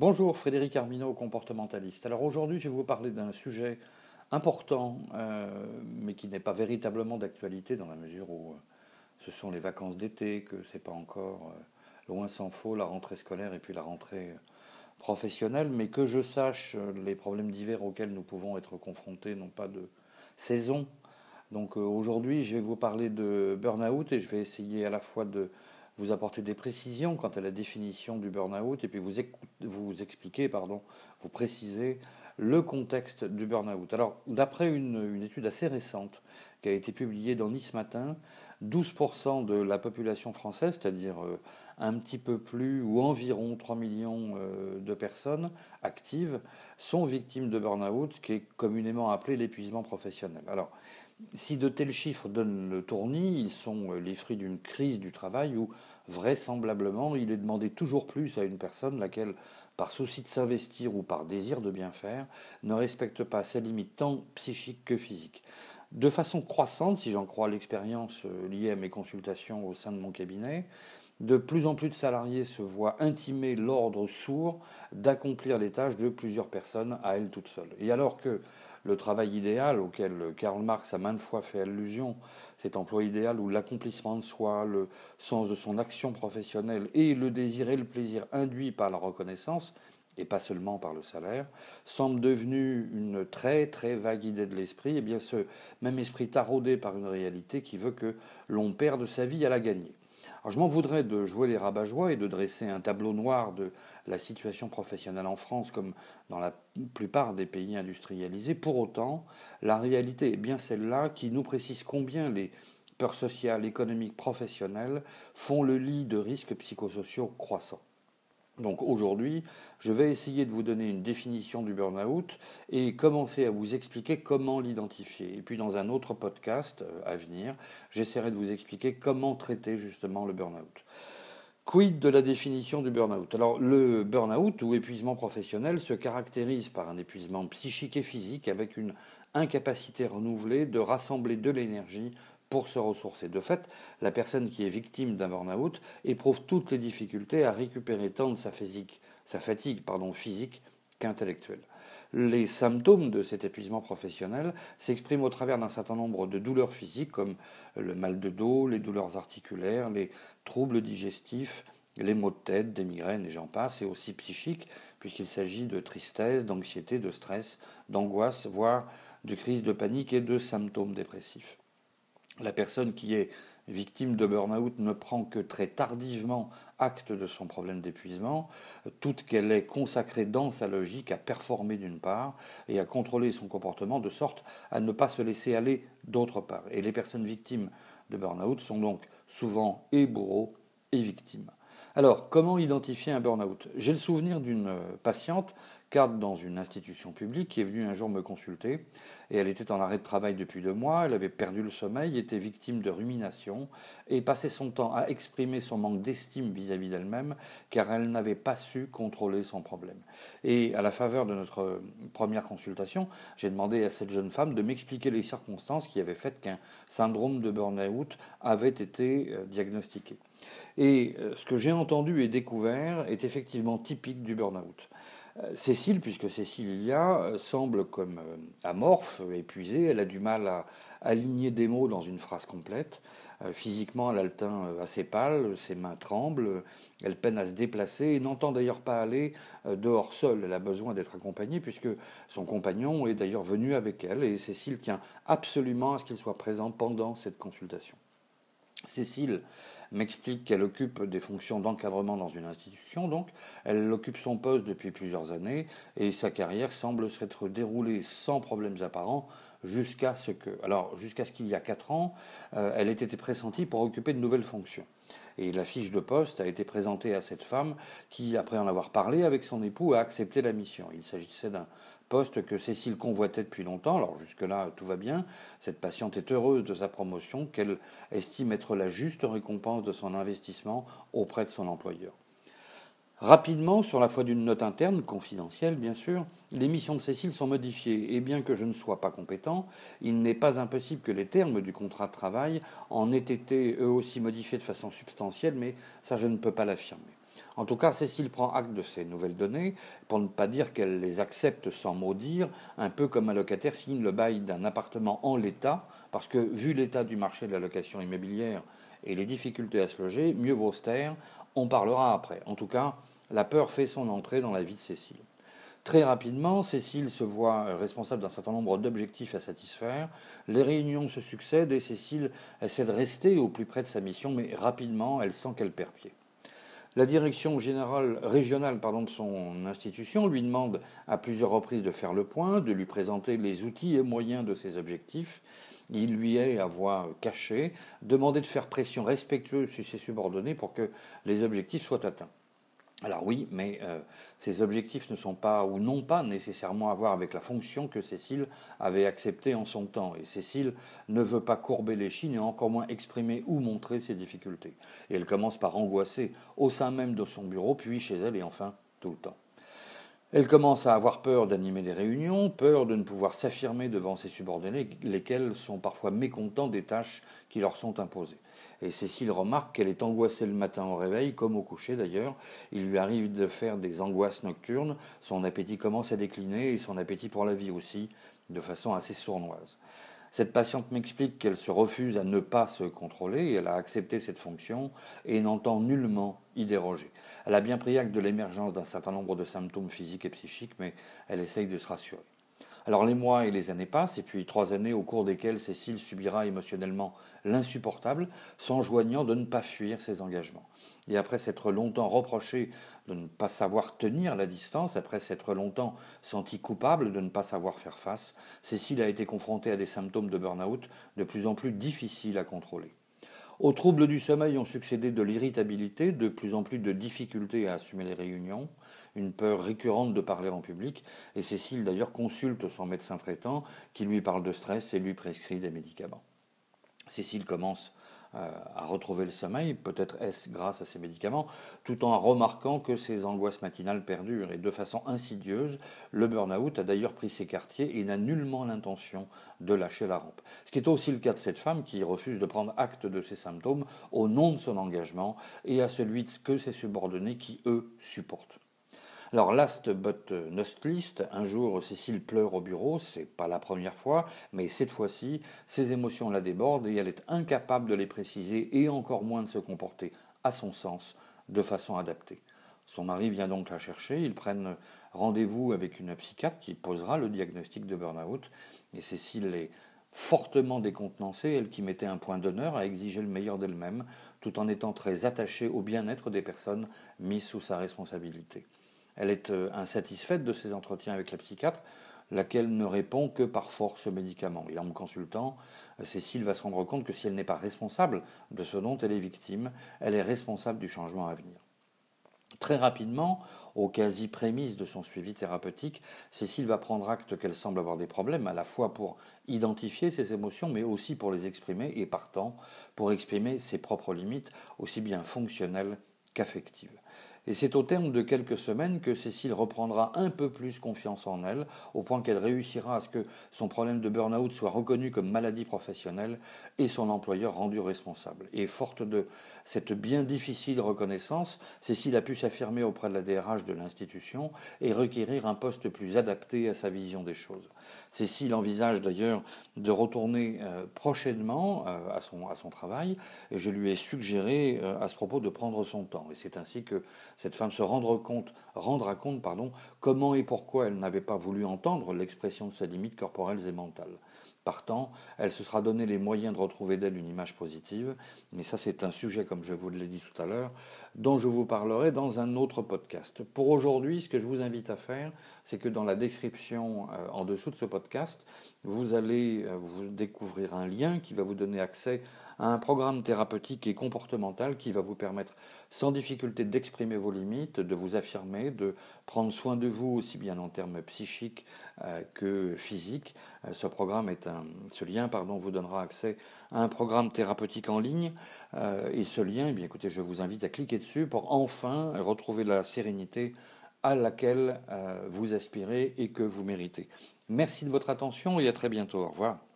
Bonjour, Frédéric Armineau, comportementaliste. Alors aujourd'hui, je vais vous parler d'un sujet important, euh, mais qui n'est pas véritablement d'actualité dans la mesure où euh, ce sont les vacances d'été, que c'est pas encore, euh, loin s'en faut, la rentrée scolaire et puis la rentrée professionnelle, mais que je sache, les problèmes d'hiver auxquels nous pouvons être confrontés n'ont pas de saison. Donc aujourd'hui, je vais vous parler de burn-out et je vais essayer à la fois de vous apporter des précisions quant à la définition du burn-out et puis vous, vous expliquer, pardon, vous préciser le contexte du burn-out. Alors, d'après une, étude assez récente qui a été publiée dans Nice Matin, 12% de la population française, c'est-à-dire euh, un petit peu plus ou environ 3 millions euh, de personnes actives, sont victimes de burn-out, ce qui est communément appelé l'épuisement professionnel. Alors, si de tels chiffres donnent le tournis, ils sont euh, les fruits d'une crise du travail où vraisemblablement il est demandé toujours plus à une personne laquelle, par souci de s'investir ou par désir de bien faire, ne respecte pas ses limites tant psychiques que physiques. De façon croissante, si j'en crois l'expérience euh, liée à mes consultations au sein de mon cabinet, de plus en plus de salariés se voient intimer l'ordre sourd d'accomplir les tâches de plusieurs personnes à elles toutes seules. Et alors que le travail idéal auquel Karl Marx a maintes fois fait allusion, cet emploi idéal où l'accomplissement de soi, le sens de son action professionnelle et le désir et le plaisir induits par la reconnaissance, et pas seulement par le salaire, semble devenu une très très vague idée de l'esprit, et bien ce même esprit taraudé par une réalité qui veut que l'on perde sa vie à la gagner je m'en voudrais de jouer les rabat et de dresser un tableau noir de la situation professionnelle en France comme dans la plupart des pays industrialisés. Pour autant, la réalité est bien celle-là qui nous précise combien les peurs sociales, économiques, professionnelles font le lit de risques psychosociaux croissants. Donc aujourd'hui, je vais essayer de vous donner une définition du burn-out et commencer à vous expliquer comment l'identifier. Et puis dans un autre podcast euh, à venir, j'essaierai de vous expliquer comment traiter justement le burn-out. Quid de la définition du burn-out? Alors le burn-out ou épuisement professionnel se caractérise par un épuisement psychique et physique avec une incapacité renouvelée de rassembler de l'énergie pour se ressourcer. De fait, la personne qui est victime d'un burn-out éprouve toutes les difficultés à récupérer tant de sa, fatigue physique qu'intellectuelle. Les symptômes de cet épuisement professionnel s'expriment au travers d'un certain nombre de douleurs physiques comme le mal de dos, les douleurs articulaires, les troubles digestifs, les maux de tête, des migraines et j'en passe, et aussi psychiques, puisqu'il s'agit de tristesse, d'anxiété, de stress, d'angoisse, voire de crise de panique et de symptômes dépressifs. La personne qui est victime de burn-out ne prend que très tardivement acte de son problème d'épuisement, toute qu'elle est consacrée dans sa logique à performer d'une part et à contrôler son comportement de sorte à ne pas se laisser aller d'autre part. Et les personnes victimes de burn-out sont donc souvent et bourreaux et victimes. Alors, comment identifier un burn-out? J'ai le souvenir d'une patiente cadre dans une institution publique qui est venue un jour me consulter et elle était en arrêt de travail depuis deux mois, elle avait perdu le sommeil, était victime de rumination et passait son temps à exprimer son manque d'estime vis-à-vis d'elle-même car elle n'avait pas su contrôler son problème. Et à la faveur de notre première consultation, j'ai demandé à cette jeune femme de m'expliquer les circonstances qui avaient fait qu'un syndrome de burn-out avait été euh, diagnostiqué. Et euh, ce que j'ai entendu et découvert est effectivement typique du burn-out. Euh, Cécile, puisque Cécile il y a, euh, semble comme euh, amorphe, épuisée. Elle a du mal à aligner des mots dans une phrase complète. Physiquement, elle a le teint assez pâle, ses mains tremblent, elle peine à se déplacer et n'entend d'ailleurs pas aller dehors seule. Elle a besoin d'être accompagnée puisque son compagnon est d'ailleurs venu avec elle et Cécile tient absolument à ce qu'il soit présent pendant cette consultation. Cécile m'explique qu'elle occupe des fonctions d'encadrement dans une institution, donc elle occupe son poste depuis plusieurs années et sa carrière semble s'être déroulée sans problèmes apparents jusqu'à ce que, alors jusqu'à ce qu'il y a quatre ans, euh, elle ait été pressentie pour occuper de nouvelles fonctions. Et la fiche de poste a été présentée à cette femme qui, après en avoir parlé avec son époux, a accepté la mission. Il s'agissait d'un poste que Cécile convoitait depuis longtemps. Alors jusque-là, tout va bien. Cette patiente est heureuse de sa promotion qu'elle estime être la juste récompense de son investissement auprès de son employeur. Rapidement, sur la foi d'une note interne, confidentielle bien sûr, les missions de Cécile sont modifiées, et bien que je ne sois pas compétent, il n'est pas impossible que les termes du contrat de travail en aient été eux aussi modifiés de façon substantielle, mais ça je ne peux pas l'affirmer. En tout cas, Cécile prend acte de ces nouvelles données, pour ne pas dire qu'elle les accepte sans maudire, un peu comme un locataire signe le bail d'un appartement en l'état, parce que vu l'état du marché de la location immobilière et les difficultés à se loger, mieux vaut se taire, on parlera après. En tout cas, la peur fait son entrée dans la vie de Cécile. Très rapidement, Cécile se voit responsable d'un certain nombre d'objectifs à satisfaire. Les réunions se succèdent et Cécile essaie de rester au plus près de sa mission, mais rapidement, elle sent qu'elle perd pied. La direction générale, régionale pardon, de son institution lui demande à plusieurs reprises de faire le point, de lui présenter les outils et moyens de ses objectifs. Il lui est à voix cachée demandé de faire pression respectueuse sur ses subordonnés pour que les objectifs soient atteints. Alors oui, mais euh, ces objectifs ne sont pas ou n'ont pas nécessairement à voir avec la fonction que Cécile avait acceptée en son temps. Et Cécile ne veut pas courber les chines et encore moins exprimer ou montrer ses difficultés. Et elle commence par angoisser au sein même de son bureau, puis chez elle et enfin tout le temps. Elle commence à avoir peur d'animer des réunions, peur de ne pouvoir s'affirmer devant ses subordonnés, lesquels sont parfois mécontents des tâches qui leur sont imposées. Et Cécile remarque qu'elle est angoissée le matin au réveil, comme au coucher d'ailleurs. Il lui arrive de faire des angoisses nocturnes, son appétit commence à décliner et son appétit pour la vie aussi, de façon assez sournoise. Cette patiente m'explique qu'elle se refuse à ne pas se contrôler, elle a accepté cette fonction et n'entend nullement y déroger. Elle a bien pris acte de l'émergence d'un certain nombre de symptômes physiques et psychiques, mais elle essaye de se rassurer. Alors les mois et les années passent, et puis trois années au cours desquelles Cécile subira émotionnellement l'insupportable, s'enjoignant de ne pas fuir ses engagements. Et après s'être longtemps reproché de ne pas savoir tenir la distance, après s'être longtemps senti coupable de ne pas savoir faire face, Cécile a été confrontée à des symptômes de burn-out de plus en plus difficiles à contrôler. Aux troubles du sommeil ont succédé de l'irritabilité, de plus en plus de difficultés à assumer les réunions, une peur récurrente de parler en public, et Cécile d'ailleurs consulte son médecin traitant qui lui parle de stress et lui prescrit des médicaments. Cécile commence à retrouver le sommeil, peut-être est-ce grâce à ces médicaments, tout en remarquant que ses angoisses matinales perdurent. Et de façon insidieuse, le burn-out a d'ailleurs pris ses quartiers et n'a nullement l'intention de lâcher la rampe. Ce qui est aussi le cas de cette femme qui refuse de prendre acte de ses symptômes au nom de son engagement et à celui de que ses subordonnés qui, eux, supportent. Alors, last but not least, un jour, Cécile pleure au bureau, c'est pas la première fois, mais cette fois-ci, ses émotions la débordent et elle est incapable de les préciser et encore moins de se comporter, à son sens, de façon adaptée. Son mari vient donc la chercher, ils prennent rendez-vous avec une psychiatre qui posera le diagnostic de burn-out, et Cécile est fortement décontenancée, elle qui mettait un point d'honneur à exiger le meilleur d'elle-même, tout en étant très attachée au bien-être des personnes mises sous sa responsabilité. Elle est euh, insatisfaite de ses entretiens avec la psychiatre, laquelle ne répond que par force aux médicaments. Et en me consultant, euh, Cécile va se rendre compte que si elle n'est pas responsable de ce dont elle est victime, elle est responsable du changement à venir. Très rapidement, aux quasi-prémices de son suivi thérapeutique, Cécile va prendre acte qu'elle semble avoir des problèmes, à la fois pour identifier ses émotions, mais aussi pour les exprimer, et partant, pour exprimer ses propres limites, aussi bien fonctionnelles qu'affectives. Et c'est au terme de quelques semaines que Cécile reprendra un peu plus confiance en elle, au point qu'elle réussira à ce que son problème de burn-out soit reconnu comme maladie professionnelle et son employeur rendu responsable. Et forte de cette bien difficile reconnaissance, Cécile a pu s'affirmer auprès de la DRH de l'institution et requérir un poste plus adapté à sa vision des choses. Cécile envisage d'ailleurs de retourner euh, prochainement euh, à, son, à son travail et je lui ai suggéré euh, à ce propos de prendre son temps. Et c'est ainsi que cette femme se rendre compte, rendra compte pardon, comment et pourquoi elle n'avait pas voulu entendre l'expression de ses limites corporelles et mentales. Partant, elle se sera donné les moyens de retrouver d'elle une image positive, mais ça c'est un sujet, comme je vous l'ai dit tout à l'heure, dont je vous parlerai dans un autre podcast. Pour aujourd'hui, ce que je vous invite à faire, c'est que dans la description euh, en dessous de ce podcast, vous allez euh, vous découvrir un lien qui va vous donner accès un programme thérapeutique et comportemental qui va vous permettre sans difficulté d'exprimer vos limites, de vous affirmer, de prendre soin de vous aussi bien en termes psychiques euh, que physiques. Euh, ce programme est un, ce lien pardon, vous donnera accès à un programme thérapeutique en ligne euh, et ce lien, eh bien écoutez, je vous invite à cliquer dessus pour enfin retrouver la sérénité à laquelle vous aspirez et que vous méritez. Merci de votre attention et à très bientôt. Au revoir.